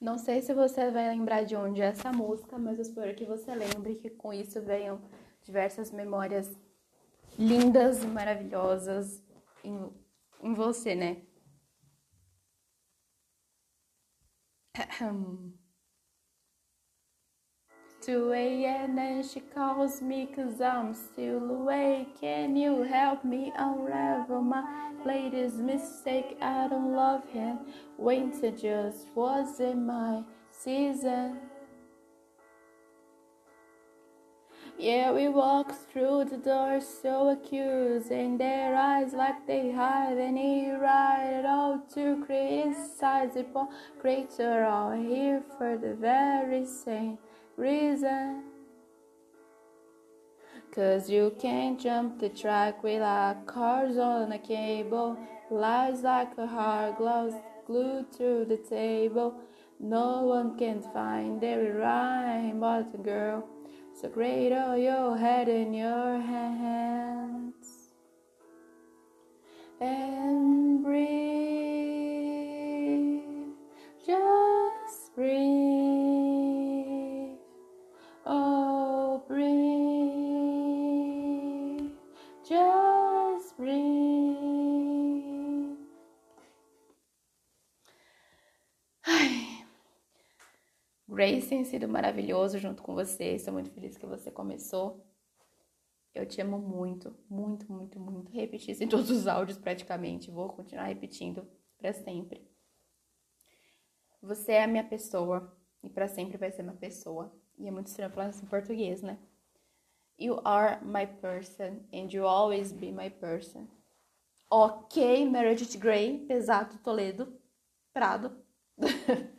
Não sei se você vai lembrar de onde é essa música, mas eu espero que você lembre que com isso venham diversas memórias lindas e maravilhosas em, em você, né? 2 a.m. and she calls me cause I'm still awake. You help me unravel my latest mistake? I don't love him. Winter just wasn't my season. Yeah, we walk through the door so accusing their eyes like they hide any right at all to criticize the poor creator all here for the very same reason. Cause you can't jump the track without cars on a cable. Lies like a hard gloves glued to the table. No one can find every rhyme but the girl. So cradle your head in your hands Grace tem sido maravilhoso junto com você. Estou muito feliz que você começou. Eu te amo muito, muito, muito, muito. Repeti isso em todos os áudios praticamente. Vou continuar repetindo para sempre. Você é a minha pessoa e para sempre vai ser minha pessoa. E é muito estranho falar isso em português, né? You are my person and you always be my person. Ok, Meredith Grey, pesado Toledo, Prado.